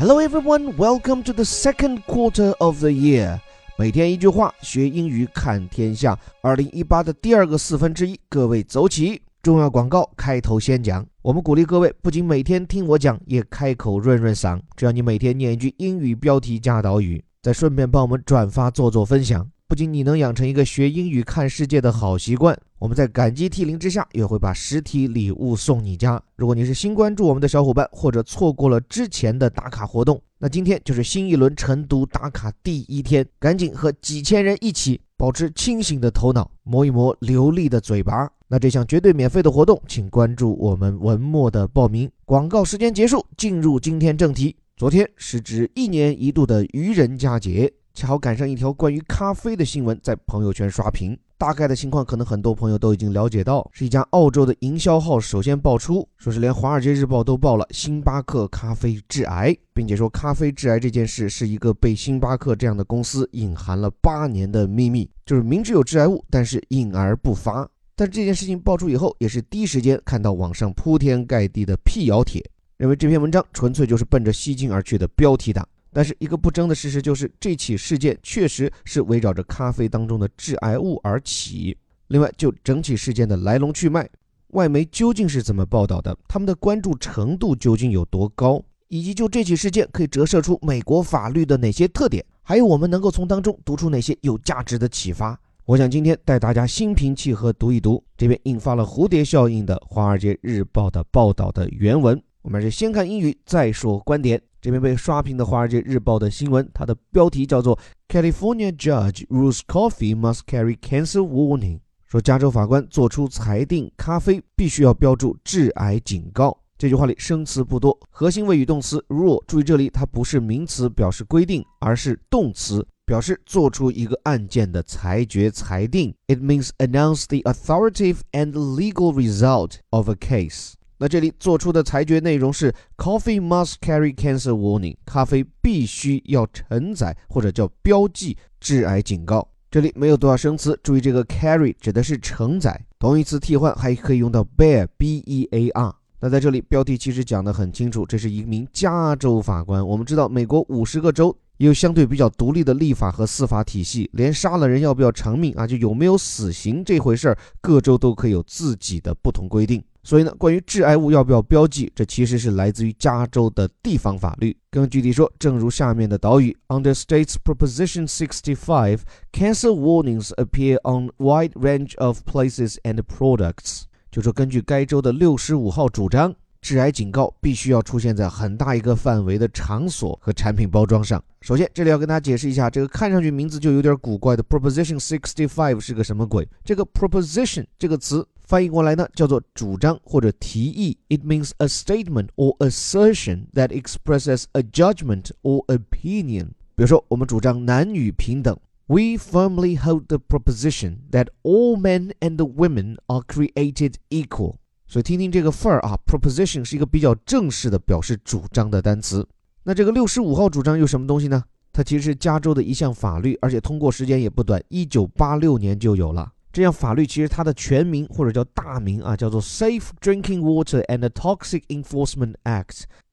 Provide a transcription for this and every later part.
Hello everyone, welcome to the second quarter of the year. 每天一句话，学英语看天下。二零一八的第二个四分之一，各位走起！重要广告开头先讲，我们鼓励各位不仅每天听我讲，也开口润润嗓。只要你每天念一句英语标题加导语，再顺便帮我们转发做做分享。不仅你能养成一个学英语看世界的好习惯，我们在感激涕零之下，也会把实体礼物送你家。如果你是新关注我们的小伙伴，或者错过了之前的打卡活动，那今天就是新一轮晨读打卡第一天，赶紧和几千人一起保持清醒的头脑，磨一磨流利的嘴巴。那这项绝对免费的活动，请关注我们文末的报名。广告时间结束，进入今天正题。昨天是指一年一度的愚人佳节。恰好赶上一条关于咖啡的新闻在朋友圈刷屏，大概的情况可能很多朋友都已经了解到，是一家澳洲的营销号首先爆出，说是连《华尔街日报》都报了星巴克咖啡致癌，并且说咖啡致癌这件事是一个被星巴克这样的公司隐含了八年的秘密，就是明知有致癌物，但是隐而不发。但这件事情爆出以后，也是第一时间看到网上铺天盖地的辟谣帖，认为这篇文章纯粹就是奔着吸金而去的标题党。但是一个不争的事实就是，这起事件确实是围绕着咖啡当中的致癌物而起。另外，就整起事件的来龙去脉，外媒究竟是怎么报道的，他们的关注程度究竟有多高，以及就这起事件可以折射出美国法律的哪些特点，还有我们能够从当中读出哪些有价值的启发，我想今天带大家心平气和读一读这篇引发了蝴蝶效应的《华尔街日报》的报道的原文。我们是先看英语，再说观点。这篇被刷屏的《华尔街日报》的新闻，它的标题叫做 “California Judge Rules Coffee Must Carry Cancer Warning”，说加州法官作出裁定，咖啡必须要标注致癌警告。这句话里生词不多，核心谓语动词 “rule”。注意这里它不是名词，表示规定，而是动词，表示做出一个案件的裁决、裁定。It means announce the authoritative and legal result of a case. 那这里做出的裁决内容是：Coffee must carry cancer warning。咖啡必须要承载或者叫标记致癌警告。这里没有多少生词，注意这个 carry 指的是承载，同义词替换还可以用到 bear，b-e-a-r。那在这里标题其实讲得很清楚，这是一名加州法官。我们知道美国五十个州也有相对比较独立的立法和司法体系，连杀了人要不要偿命啊，就有没有死刑这回事儿，各州都可以有自己的不同规定。所以呢，关于致癌物要不要标记，这其实是来自于加州的地方法律。更具体说，正如下面的导语：Under State's Proposition 65, cancer warnings appear on wide range of places and products。就说根据该州的六十五号主张，致癌警告必须要出现在很大一个范围的场所和产品包装上。首先，这里要跟大家解释一下，这个看上去名字就有点古怪的 Proposition 65是个什么鬼？这个 Proposition 这个词。翻译过来呢，叫做主张或者提议。It means a statement or assertion that expresses a judgment or opinion。比如说，我们主张男女平等。We firmly hold the proposition that all men and women are created equal。所以听听这个份儿啊，proposition 是一个比较正式的表示主张的单词。那这个六十五号主张又什么东西呢？它其实是加州的一项法律，而且通过时间也不短，一九八六年就有了。这样法律其实它的全名或者叫大名啊，叫做《Safe Drinking Water and Toxic Enforcement Act》，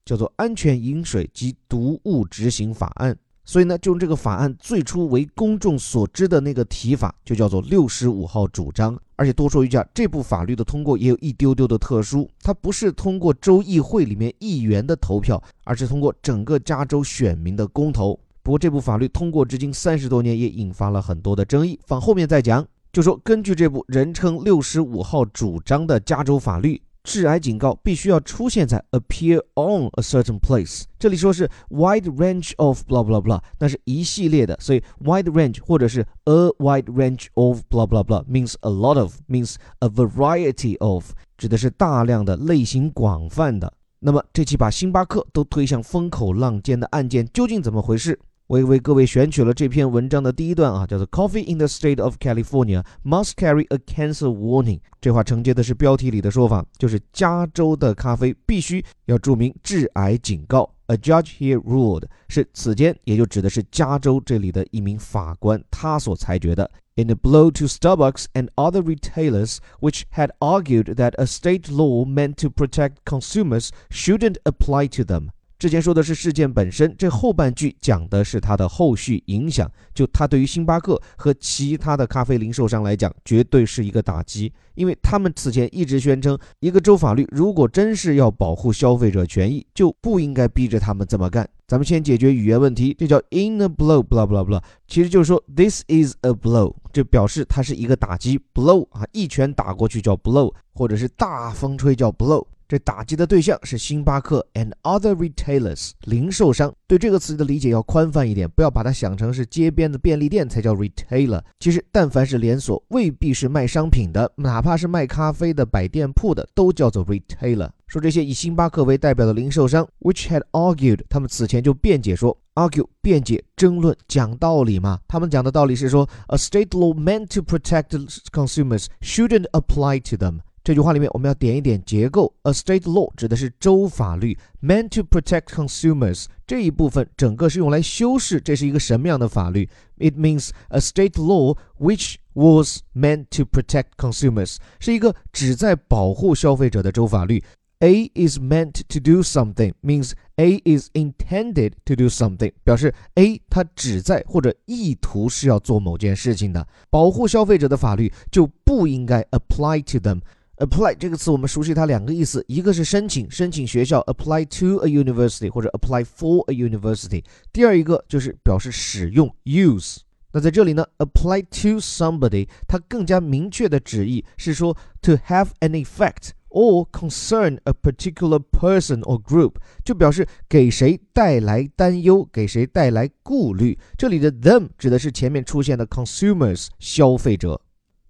叫做《安全饮水及毒物执行法案》。所以呢，就用这个法案最初为公众所知的那个提法，就叫做六十五号主张。而且多说一句啊，这部法律的通过也有一丢丢的特殊，它不是通过州议会里面议员的投票，而是通过整个加州选民的公投。不过这部法律通过至今三十多年，也引发了很多的争议，放后面再讲。就说，根据这部人称“六十五号主张”的加州法律，致癌警告必须要出现在 appear on a certain place。这里说是 wide range of blah blah blah，那是一系列的，所以 wide range 或者是 a wide range of blah blah blah means a lot of means a variety of，指的是大量的类型广泛的。那么这起把星巴克都推向风口浪尖的案件究竟怎么回事？我也为各位选取了这篇文章的第一段啊，叫做 “Coffee in the state of California must carry a cancer warning”。这话承接的是标题里的说法，就是加州的咖啡必须要注明致癌警告。A judge here ruled 是此间，也就指的是加州这里的一名法官，他所裁决的。In a blow to Starbucks and other retailers, which had argued that a state law meant to protect consumers shouldn't apply to them. 之前说的是事件本身，这后半句讲的是它的后续影响。就它对于星巴克和其他的咖啡零售商来讲，绝对是一个打击，因为他们此前一直宣称，一个州法律如果真是要保护消费者权益，就不应该逼着他们这么干。咱们先解决语言问题，这叫 in a blow，blah blah blah，其实就是说 this is a blow，这表示它是一个打击，blow 啊，一拳打过去叫 blow，或者是大风吹叫 blow。这打击的对象是星巴克 and other retailers 零售商。对这个词的理解要宽泛一点，不要把它想成是街边的便利店才叫 retailer。其实，但凡是连锁，未必是卖商品的，哪怕是卖咖啡的、摆店铺的，都叫做 retailer。说这些以星巴克为代表的零售商，which had argued，他们此前就辩解说，argue 辩解、争论、讲道理嘛。他们讲的道理是说，a state law meant to protect consumers shouldn't apply to them。这句话里面，我们要点一点结构。A state law 指的是州法律，meant to protect consumers 这一部分整个是用来修饰这是一个什么样的法律。It means a state law which was meant to protect consumers 是一个旨在保护消费者的州法律。A is meant to do something means A is intended to do something，表示 A 它旨在或者意图是要做某件事情的。保护消费者的法律就不应该 apply to them。Apply 这个词我们熟悉它两个意思，一个是申请，申请学校 apply to a university 或者 apply for a university，第二一个就是表示使用 use。那在这里呢，apply to somebody 它更加明确的旨意是说 to have an effect or concern a particular person or group，就表示给谁带来担忧，给谁带来顾虑。这里的 them 指的是前面出现的 consumers 消费者。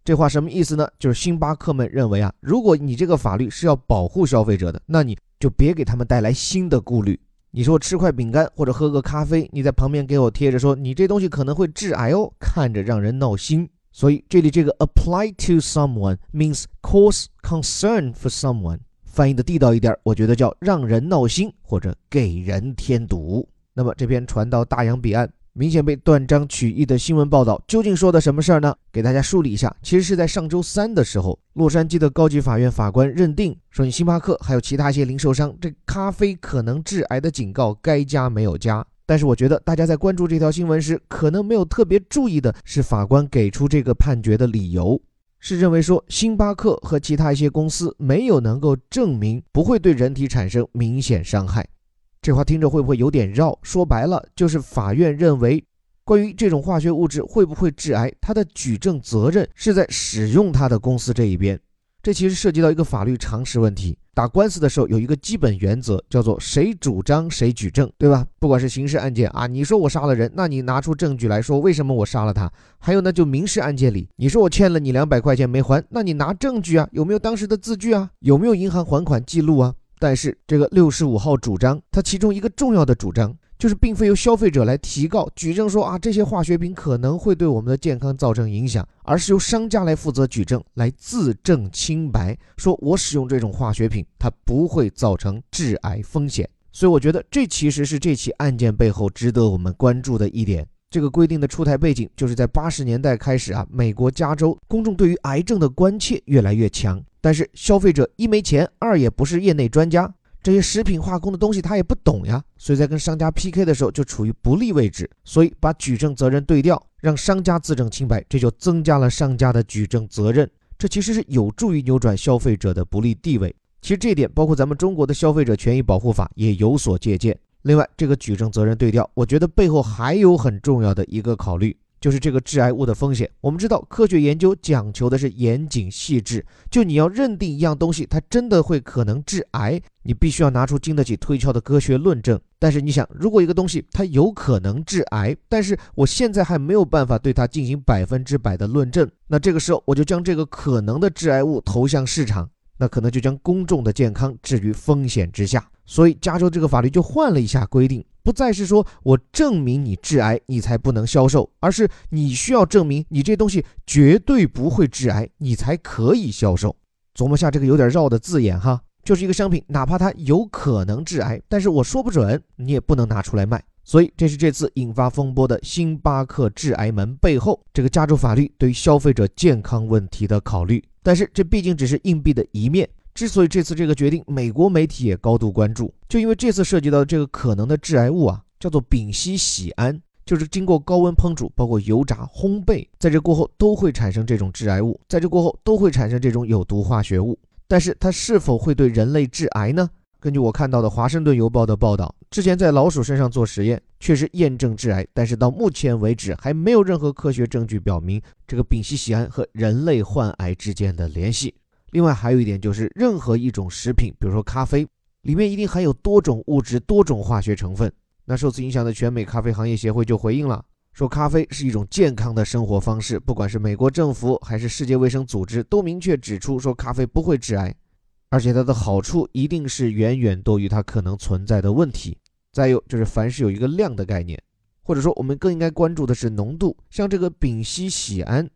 这话什么意思呢？就是星巴克们认为啊，如果你这个法律是要保护消费者的，那你就别给他们带来新的顾虑。你说吃块饼干或者喝个咖啡，你在旁边给我贴着说你这东西可能会致癌哦，看着让人闹心。所以这里这个 apply to someone means cause concern for someone，翻译的地道一点，我觉得叫让人闹心或者给人添堵。那么这篇传到大洋彼岸。明显被断章取义的新闻报道，究竟说的什么事儿呢？给大家梳理一下，其实是在上周三的时候，洛杉矶的高级法院法官认定说，你星巴克还有其他一些零售商，这咖啡可能致癌的警告该加没有加。但是我觉得大家在关注这条新闻时，可能没有特别注意的是，法官给出这个判决的理由是认为说，星巴克和其他一些公司没有能够证明不会对人体产生明显伤害。这话听着会不会有点绕？说白了就是法院认为，关于这种化学物质会不会致癌，它的举证责任是在使用它的公司这一边。这其实涉及到一个法律常识问题。打官司的时候有一个基本原则，叫做谁主张谁举证，对吧？不管是刑事案件啊，你说我杀了人，那你拿出证据来说为什么我杀了他。还有呢，就民事案件里，你说我欠了你两百块钱没还，那你拿证据啊，有没有当时的字据啊？有没有银行还款记录啊？但是这个六十五号主张，它其中一个重要的主张就是，并非由消费者来提告举证说啊这些化学品可能会对我们的健康造成影响，而是由商家来负责举证，来自证清白，说我使用这种化学品，它不会造成致癌风险。所以我觉得这其实是这起案件背后值得我们关注的一点。这个规定的出台背景，就是在八十年代开始啊，美国加州公众对于癌症的关切越来越强。但是消费者一没钱，二也不是业内专家，这些食品化工的东西他也不懂呀，所以在跟商家 PK 的时候就处于不利位置，所以把举证责任对调，让商家自证清白，这就增加了商家的举证责任，这其实是有助于扭转消费者的不利地位。其实这一点包括咱们中国的消费者权益保护法也有所借鉴。另外，这个举证责任对调，我觉得背后还有很重要的一个考虑。就是这个致癌物的风险。我们知道，科学研究讲求的是严谨细致。就你要认定一样东西，它真的会可能致癌，你必须要拿出经得起推敲的科学论证。但是你想，如果一个东西它有可能致癌，但是我现在还没有办法对它进行百分之百的论证，那这个时候我就将这个可能的致癌物投向市场，那可能就将公众的健康置于风险之下。所以，加州这个法律就换了一下规定。不再是说我证明你致癌，你才不能销售，而是你需要证明你这东西绝对不会致癌，你才可以销售。琢磨下这个有点绕的字眼哈，就是一个商品，哪怕它有可能致癌，但是我说不准，你也不能拿出来卖。所以，这是这次引发风波的星巴克致癌门背后，这个加州法律对消费者健康问题的考虑。但是，这毕竟只是硬币的一面。之所以这次这个决定，美国媒体也高度关注，就因为这次涉及到这个可能的致癌物啊，叫做丙烯酰胺，就是经过高温烹煮，包括油炸、烘焙，在这过后都会产生这种致癌物，在这过后都会产生这种有毒化学物。但是它是否会对人类致癌呢？根据我看到的《华盛顿邮报》的报道，之前在老鼠身上做实验，确实验证致癌，但是到目前为止还没有任何科学证据表明这个丙烯酰胺和人类患癌之间的联系。另外还有一点就是，任何一种食品，比如说咖啡，里面一定含有多种物质、多种化学成分。那受此影响的全美咖啡行业协会就回应了，说咖啡是一种健康的生活方式。不管是美国政府还是世界卫生组织，都明确指出说咖啡不会致癌，而且它的好处一定是远远多于它可能存在的问题。再有就是，凡是有一个量的概念，或者说我们更应该关注的是浓度，像这个丙烯酰胺。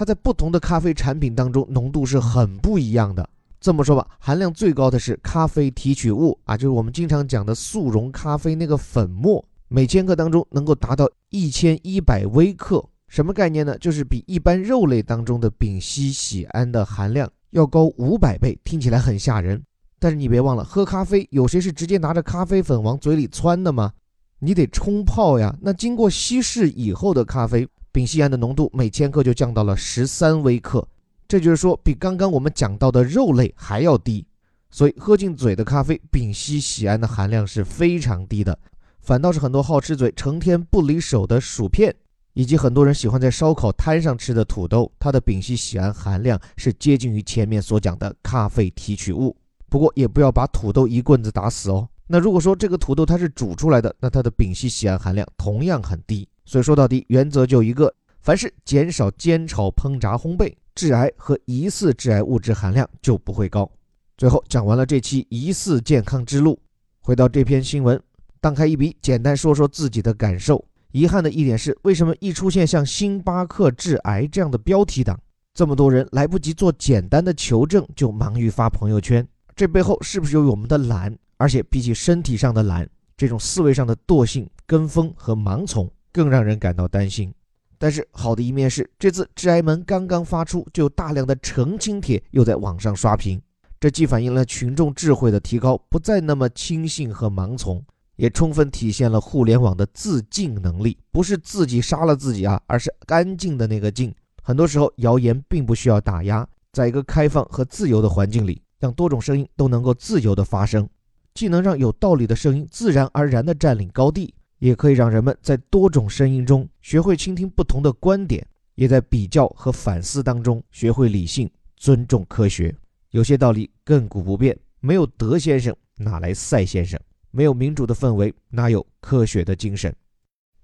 它在不同的咖啡产品当中浓度是很不一样的。这么说吧，含量最高的是咖啡提取物啊，就是我们经常讲的速溶咖啡那个粉末，每千克当中能够达到一千一百微克。什么概念呢？就是比一般肉类当中的丙烯酰胺的含量要高五百倍。听起来很吓人，但是你别忘了，喝咖啡有谁是直接拿着咖啡粉往嘴里窜的吗？你得冲泡呀。那经过稀释以后的咖啡。丙烯胺的浓度每千克就降到了十三微克，这就是说比刚刚我们讲到的肉类还要低。所以喝进嘴的咖啡，丙烯酰胺的含量是非常低的。反倒是很多好吃嘴、成天不离手的薯片，以及很多人喜欢在烧烤摊上吃的土豆，它的丙烯酰胺含量是接近于前面所讲的咖啡提取物。不过也不要把土豆一棍子打死哦。那如果说这个土豆它是煮出来的，那它的丙烯酰胺含量同样很低。所以说到底，原则就一个：凡是减少煎炒烹炸烘焙，致癌和疑似致癌物质含量就不会高。最后讲完了这期疑似健康之路，回到这篇新闻，荡开一笔，简单说说自己的感受。遗憾的一点是，为什么一出现像星巴克致癌这样的标题党，这么多人来不及做简单的求证，就忙于发朋友圈？这背后是不是有我们的懒？而且比起身体上的懒，这种思维上的惰性、跟风和盲从。更让人感到担心。但是好的一面是，这次致癌门刚刚发出，就有大量的澄清帖又在网上刷屏。这既反映了群众智慧的提高，不再那么轻信和盲从，也充分体现了互联网的自净能力。不是自己杀了自己啊，而是干净的那个净。很多时候，谣言并不需要打压，在一个开放和自由的环境里，让多种声音都能够自由的发声，既能让有道理的声音自然而然地占领高地。也可以让人们在多种声音中学会倾听不同的观点，也在比较和反思当中学会理性、尊重科学。有些道理亘古不变，没有德先生哪来赛先生？没有民主的氛围，哪有科学的精神？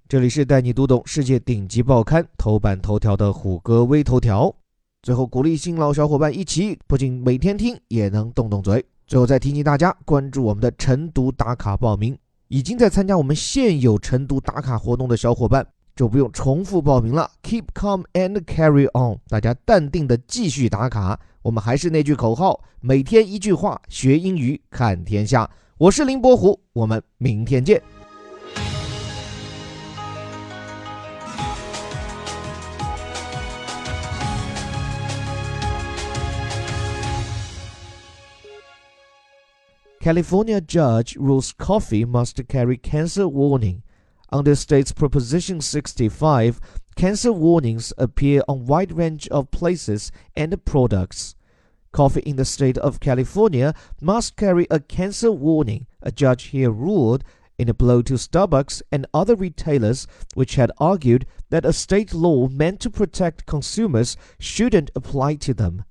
这里是带你读懂世界顶级报刊头版头条的虎哥微头条。最后鼓励新老小伙伴一起，不仅每天听，也能动动嘴。最后再提醒大家关注我们的晨读打卡报名。已经在参加我们现有晨读打卡活动的小伙伴，就不用重复报名了。Keep calm and carry on，大家淡定的继续打卡。我们还是那句口号：每天一句话，学英语看天下。我是林伯虎，我们明天见。California judge rules coffee must carry cancer warning. Under state's Proposition 65, cancer warnings appear on wide range of places and products. Coffee in the state of California must carry a cancer warning, a judge here ruled, in a blow to Starbucks and other retailers which had argued that a state law meant to protect consumers shouldn't apply to them.